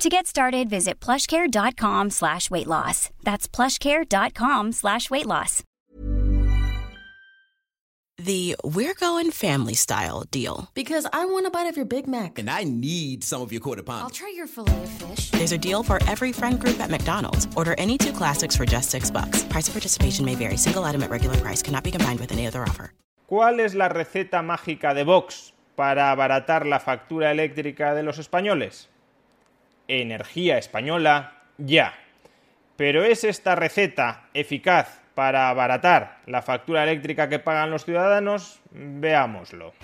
To get started, visit plushcare.com slash weight loss. That's plushcare.com slash weight loss. The We're Going Family Style deal. Because I want a bite of your Big Mac. And I need some of your quarter pound. I'll try your filet of fish. There's a deal for every friend group at McDonald's. Order any two classics for just six bucks. Price of participation may vary. Single item at regular price cannot be combined with any other offer. ¿Cuál es la receta mágica de Vox para abaratar la factura eléctrica de los españoles? Energía española ya. Pero ¿es esta receta eficaz para abaratar la factura eléctrica que pagan los ciudadanos? Veámoslo.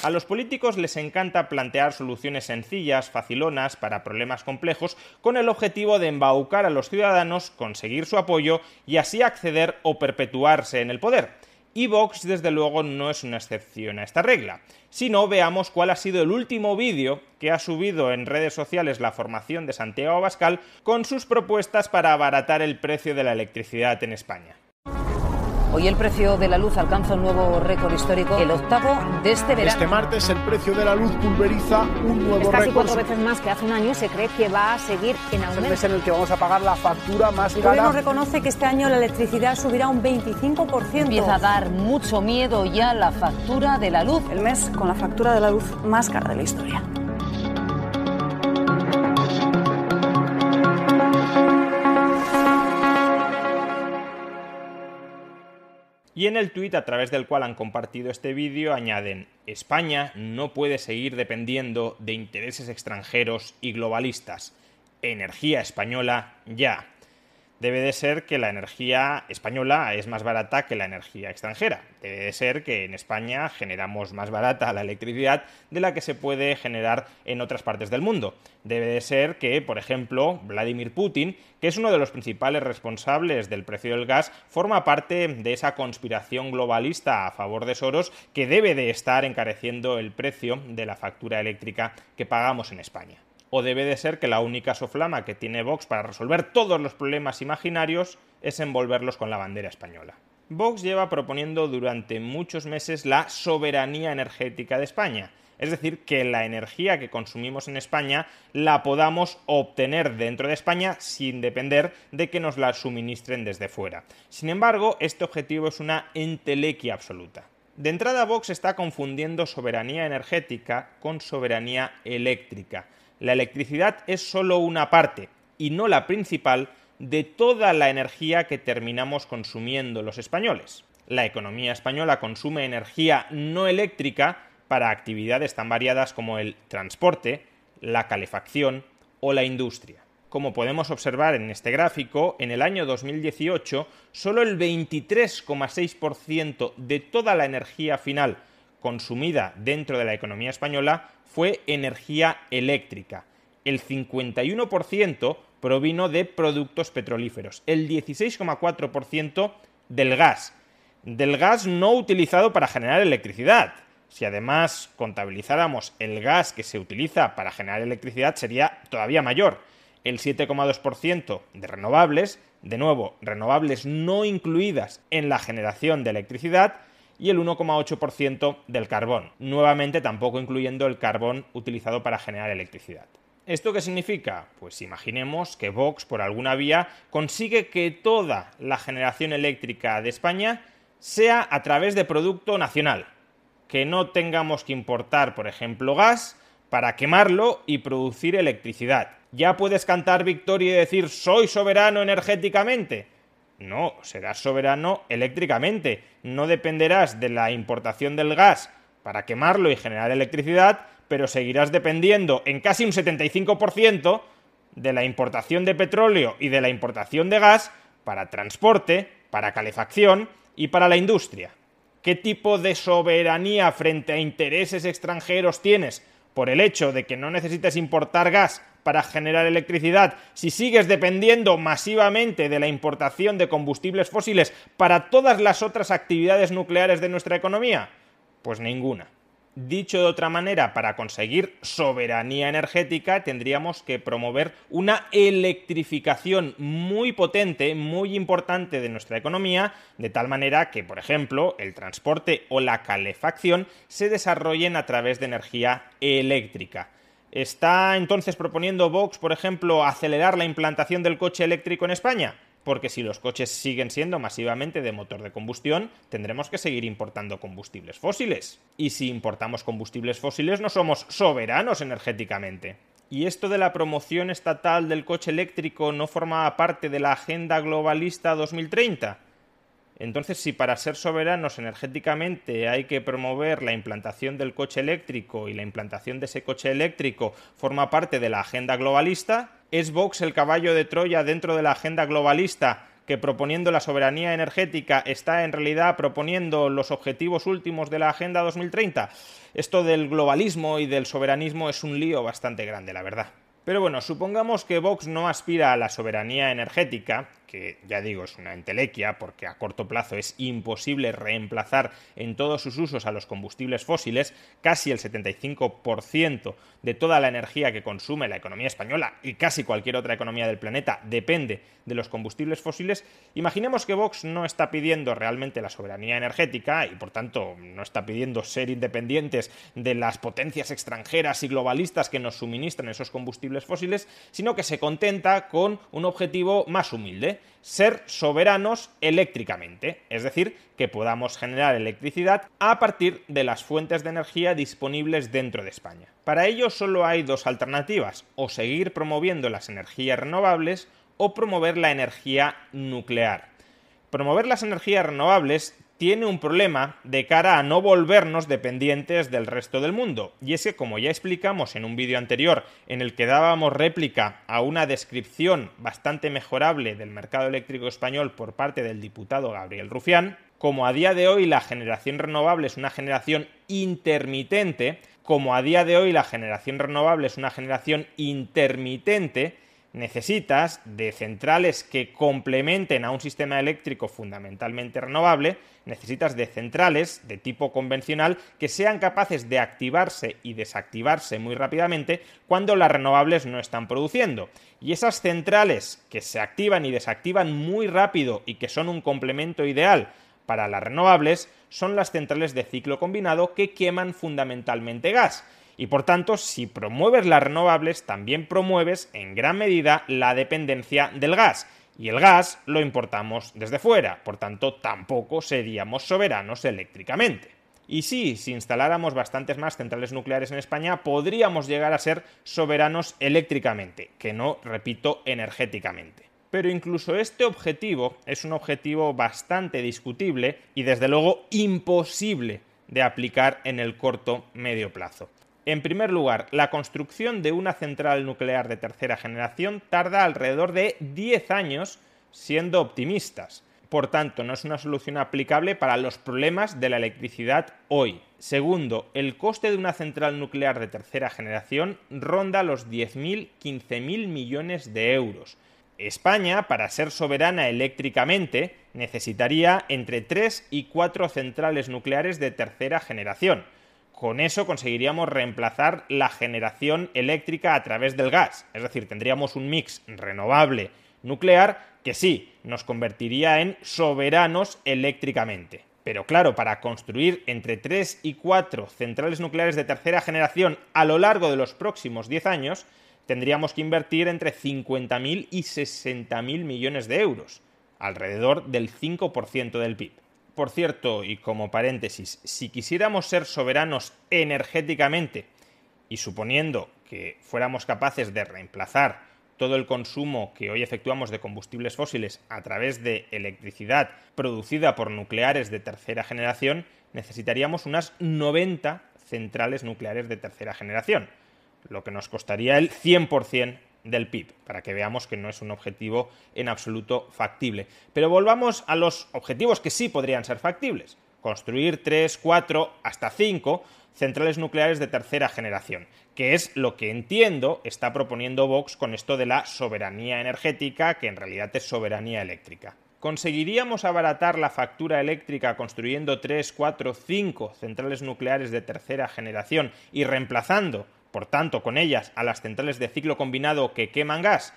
A los políticos les encanta plantear soluciones sencillas, facilonas, para problemas complejos, con el objetivo de embaucar a los ciudadanos, conseguir su apoyo y así acceder o perpetuarse en el poder. Y Vox, desde luego, no es una excepción a esta regla. Si no, veamos cuál ha sido el último vídeo que ha subido en redes sociales la formación de Santiago Abascal con sus propuestas para abaratar el precio de la electricidad en España. Hoy el precio de la luz alcanza un nuevo récord histórico, el octavo de este verano. Este martes el precio de la luz pulveriza un nuevo es casi récord. cuatro veces más que hace un año y se cree que va a seguir en Es el aumento. mes en el que vamos a pagar la factura más El gobierno cara. reconoce que este año la electricidad subirá un 25%. Empieza a dar mucho miedo ya la factura de la luz. el mes con la factura de la luz más cara de la historia. Y en el tuit a través del cual han compartido este vídeo añaden, España no puede seguir dependiendo de intereses extranjeros y globalistas. Energía española ya. Debe de ser que la energía española es más barata que la energía extranjera. Debe de ser que en España generamos más barata la electricidad de la que se puede generar en otras partes del mundo. Debe de ser que, por ejemplo, Vladimir Putin, que es uno de los principales responsables del precio del gas, forma parte de esa conspiración globalista a favor de Soros que debe de estar encareciendo el precio de la factura eléctrica que pagamos en España o debe de ser que la única soflama que tiene Vox para resolver todos los problemas imaginarios es envolverlos con la bandera española. Vox lleva proponiendo durante muchos meses la soberanía energética de España, es decir, que la energía que consumimos en España la podamos obtener dentro de España sin depender de que nos la suministren desde fuera. Sin embargo, este objetivo es una entelequia absoluta. De entrada, Vox está confundiendo soberanía energética con soberanía eléctrica la electricidad es solo una parte, y no la principal, de toda la energía que terminamos consumiendo los españoles. La economía española consume energía no eléctrica para actividades tan variadas como el transporte, la calefacción o la industria. Como podemos observar en este gráfico, en el año 2018 solo el 23,6% de toda la energía final consumida dentro de la economía española fue energía eléctrica. El 51% provino de productos petrolíferos, el 16,4% del gas, del gas no utilizado para generar electricidad. Si además contabilizáramos el gas que se utiliza para generar electricidad sería todavía mayor, el 7,2% de renovables, de nuevo, renovables no incluidas en la generación de electricidad, y el 1,8% del carbón, nuevamente tampoco incluyendo el carbón utilizado para generar electricidad. ¿Esto qué significa? Pues imaginemos que Vox, por alguna vía, consigue que toda la generación eléctrica de España sea a través de producto nacional, que no tengamos que importar, por ejemplo, gas para quemarlo y producir electricidad. ¿Ya puedes cantar victoria y decir soy soberano energéticamente? No, serás soberano eléctricamente. No dependerás de la importación del gas para quemarlo y generar electricidad, pero seguirás dependiendo en casi un 75% de la importación de petróleo y de la importación de gas para transporte, para calefacción y para la industria. ¿Qué tipo de soberanía frente a intereses extranjeros tienes por el hecho de que no necesites importar gas para generar electricidad si sigues dependiendo masivamente de la importación de combustibles fósiles para todas las otras actividades nucleares de nuestra economía? Pues ninguna. Dicho de otra manera, para conseguir soberanía energética tendríamos que promover una electrificación muy potente, muy importante de nuestra economía, de tal manera que, por ejemplo, el transporte o la calefacción se desarrollen a través de energía eléctrica. ¿Está entonces proponiendo Vox, por ejemplo, acelerar la implantación del coche eléctrico en España? porque si los coches siguen siendo masivamente de motor de combustión, tendremos que seguir importando combustibles fósiles. Y si importamos combustibles fósiles no somos soberanos energéticamente. ¿Y esto de la promoción estatal del coche eléctrico no formaba parte de la Agenda Globalista 2030? Entonces, si para ser soberanos energéticamente hay que promover la implantación del coche eléctrico y la implantación de ese coche eléctrico forma parte de la agenda globalista, ¿es Vox el caballo de Troya dentro de la agenda globalista que proponiendo la soberanía energética está en realidad proponiendo los objetivos últimos de la Agenda 2030? Esto del globalismo y del soberanismo es un lío bastante grande, la verdad. Pero bueno, supongamos que Vox no aspira a la soberanía energética, que ya digo es una entelequia porque a corto plazo es imposible reemplazar en todos sus usos a los combustibles fósiles, casi el 75% de toda la energía que consume la economía española y casi cualquier otra economía del planeta depende de los combustibles fósiles, imaginemos que Vox no está pidiendo realmente la soberanía energética y por tanto no está pidiendo ser independientes de las potencias extranjeras y globalistas que nos suministran esos combustibles fósiles, sino que se contenta con un objetivo más humilde, ser soberanos eléctricamente, es decir, que podamos generar electricidad a partir de las fuentes de energía disponibles dentro de España. Para ello solo hay dos alternativas, o seguir promoviendo las energías renovables o promover la energía nuclear. Promover las energías renovables tiene un problema de cara a no volvernos dependientes del resto del mundo. Y es que, como ya explicamos en un vídeo anterior en el que dábamos réplica a una descripción bastante mejorable del mercado eléctrico español por parte del diputado Gabriel Rufián, como a día de hoy la generación renovable es una generación intermitente, como a día de hoy la generación renovable es una generación intermitente, necesitas de centrales que complementen a un sistema eléctrico fundamentalmente renovable, necesitas de centrales de tipo convencional que sean capaces de activarse y desactivarse muy rápidamente cuando las renovables no están produciendo. Y esas centrales que se activan y desactivan muy rápido y que son un complemento ideal para las renovables son las centrales de ciclo combinado que queman fundamentalmente gas y por tanto, si promueves las renovables, también promueves en gran medida la dependencia del gas. Y el gas lo importamos desde fuera, por tanto, tampoco seríamos soberanos eléctricamente. Y sí, si instaláramos bastantes más centrales nucleares en España, podríamos llegar a ser soberanos eléctricamente, que no, repito, energéticamente. Pero incluso este objetivo es un objetivo bastante discutible y desde luego imposible de aplicar en el corto medio plazo. En primer lugar, la construcción de una central nuclear de tercera generación tarda alrededor de 10 años, siendo optimistas. Por tanto, no es una solución aplicable para los problemas de la electricidad hoy. Segundo, el coste de una central nuclear de tercera generación ronda los 10.000-15.000 millones de euros. España, para ser soberana eléctricamente, necesitaría entre 3 y 4 centrales nucleares de tercera generación con eso conseguiríamos reemplazar la generación eléctrica a través del gas. Es decir, tendríamos un mix renovable nuclear que sí nos convertiría en soberanos eléctricamente. Pero claro, para construir entre 3 y 4 centrales nucleares de tercera generación a lo largo de los próximos 10 años, tendríamos que invertir entre 50.000 y 60.000 millones de euros, alrededor del 5% del PIB. Por cierto, y como paréntesis, si quisiéramos ser soberanos energéticamente y suponiendo que fuéramos capaces de reemplazar todo el consumo que hoy efectuamos de combustibles fósiles a través de electricidad producida por nucleares de tercera generación, necesitaríamos unas 90 centrales nucleares de tercera generación, lo que nos costaría el 100% del PIB, para que veamos que no es un objetivo en absoluto factible. Pero volvamos a los objetivos que sí podrían ser factibles. Construir 3, 4, hasta 5 centrales nucleares de tercera generación, que es lo que entiendo está proponiendo Vox con esto de la soberanía energética, que en realidad es soberanía eléctrica. ¿Conseguiríamos abaratar la factura eléctrica construyendo 3, 4, 5 centrales nucleares de tercera generación y reemplazando, por tanto, con ellas a las centrales de ciclo combinado que queman gas?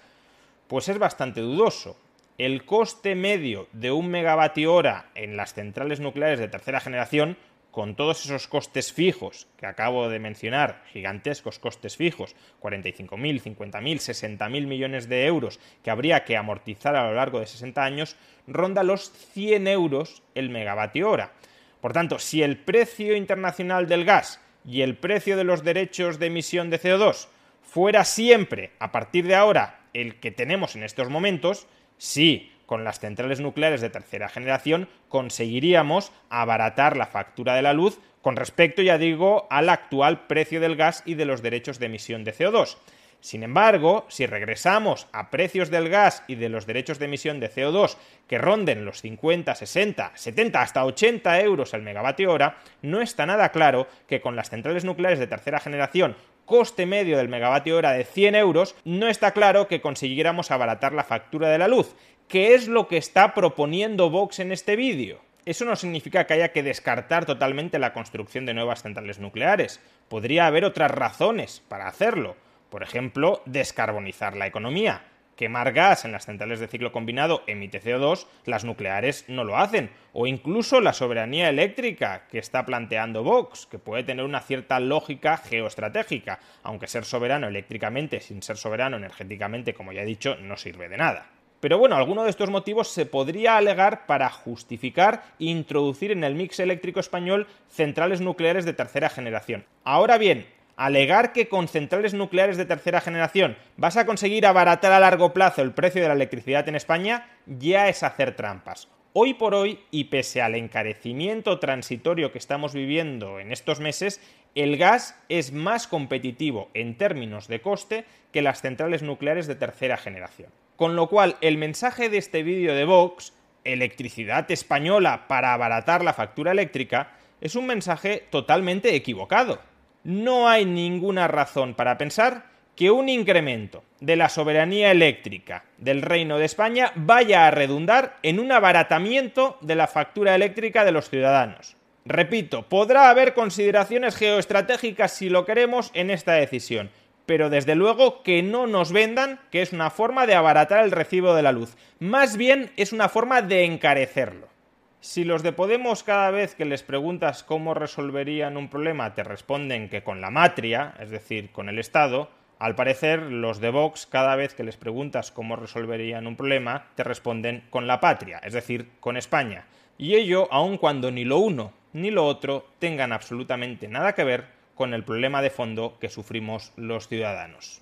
Pues es bastante dudoso. El coste medio de un megavatio hora en las centrales nucleares de tercera generación con todos esos costes fijos que acabo de mencionar, gigantescos costes fijos, 45.000, 50.000, 60.000 millones de euros que habría que amortizar a lo largo de 60 años, ronda los 100 euros el megavatio hora. Por tanto, si el precio internacional del gas y el precio de los derechos de emisión de CO2 fuera siempre, a partir de ahora, el que tenemos en estos momentos, sí, con las centrales nucleares de tercera generación conseguiríamos abaratar la factura de la luz con respecto, ya digo, al actual precio del gas y de los derechos de emisión de CO2. Sin embargo, si regresamos a precios del gas y de los derechos de emisión de CO2 que ronden los 50, 60, 70 hasta 80 euros el megavatio hora, no está nada claro que con las centrales nucleares de tercera generación coste medio del megavatio hora de 100 euros, no está claro que consiguiéramos abaratar la factura de la luz. ¿Qué es lo que está proponiendo Vox en este vídeo? Eso no significa que haya que descartar totalmente la construcción de nuevas centrales nucleares. Podría haber otras razones para hacerlo. Por ejemplo, descarbonizar la economía. Quemar gas en las centrales de ciclo combinado emite CO2, las nucleares no lo hacen. O incluso la soberanía eléctrica que está planteando Vox, que puede tener una cierta lógica geoestratégica, aunque ser soberano eléctricamente sin ser soberano energéticamente, como ya he dicho, no sirve de nada. Pero bueno, alguno de estos motivos se podría alegar para justificar introducir en el mix eléctrico español centrales nucleares de tercera generación. Ahora bien, alegar que con centrales nucleares de tercera generación vas a conseguir abaratar a largo plazo el precio de la electricidad en España ya es hacer trampas. Hoy por hoy, y pese al encarecimiento transitorio que estamos viviendo en estos meses, el gas es más competitivo en términos de coste que las centrales nucleares de tercera generación. Con lo cual, el mensaje de este vídeo de Vox, electricidad española para abaratar la factura eléctrica, es un mensaje totalmente equivocado. No hay ninguna razón para pensar que un incremento de la soberanía eléctrica del Reino de España vaya a redundar en un abaratamiento de la factura eléctrica de los ciudadanos. Repito, podrá haber consideraciones geoestratégicas si lo queremos en esta decisión, pero desde luego que no nos vendan que es una forma de abaratar el recibo de la luz. Más bien es una forma de encarecerlo. Si los de Podemos cada vez que les preguntas cómo resolverían un problema te responden que con la matria, es decir, con el Estado, al parecer los de Vox cada vez que les preguntas cómo resolverían un problema te responden con la patria, es decir, con España. Y ello aun cuando ni lo uno ni lo otro tengan absolutamente nada que ver con el problema de fondo que sufrimos los ciudadanos.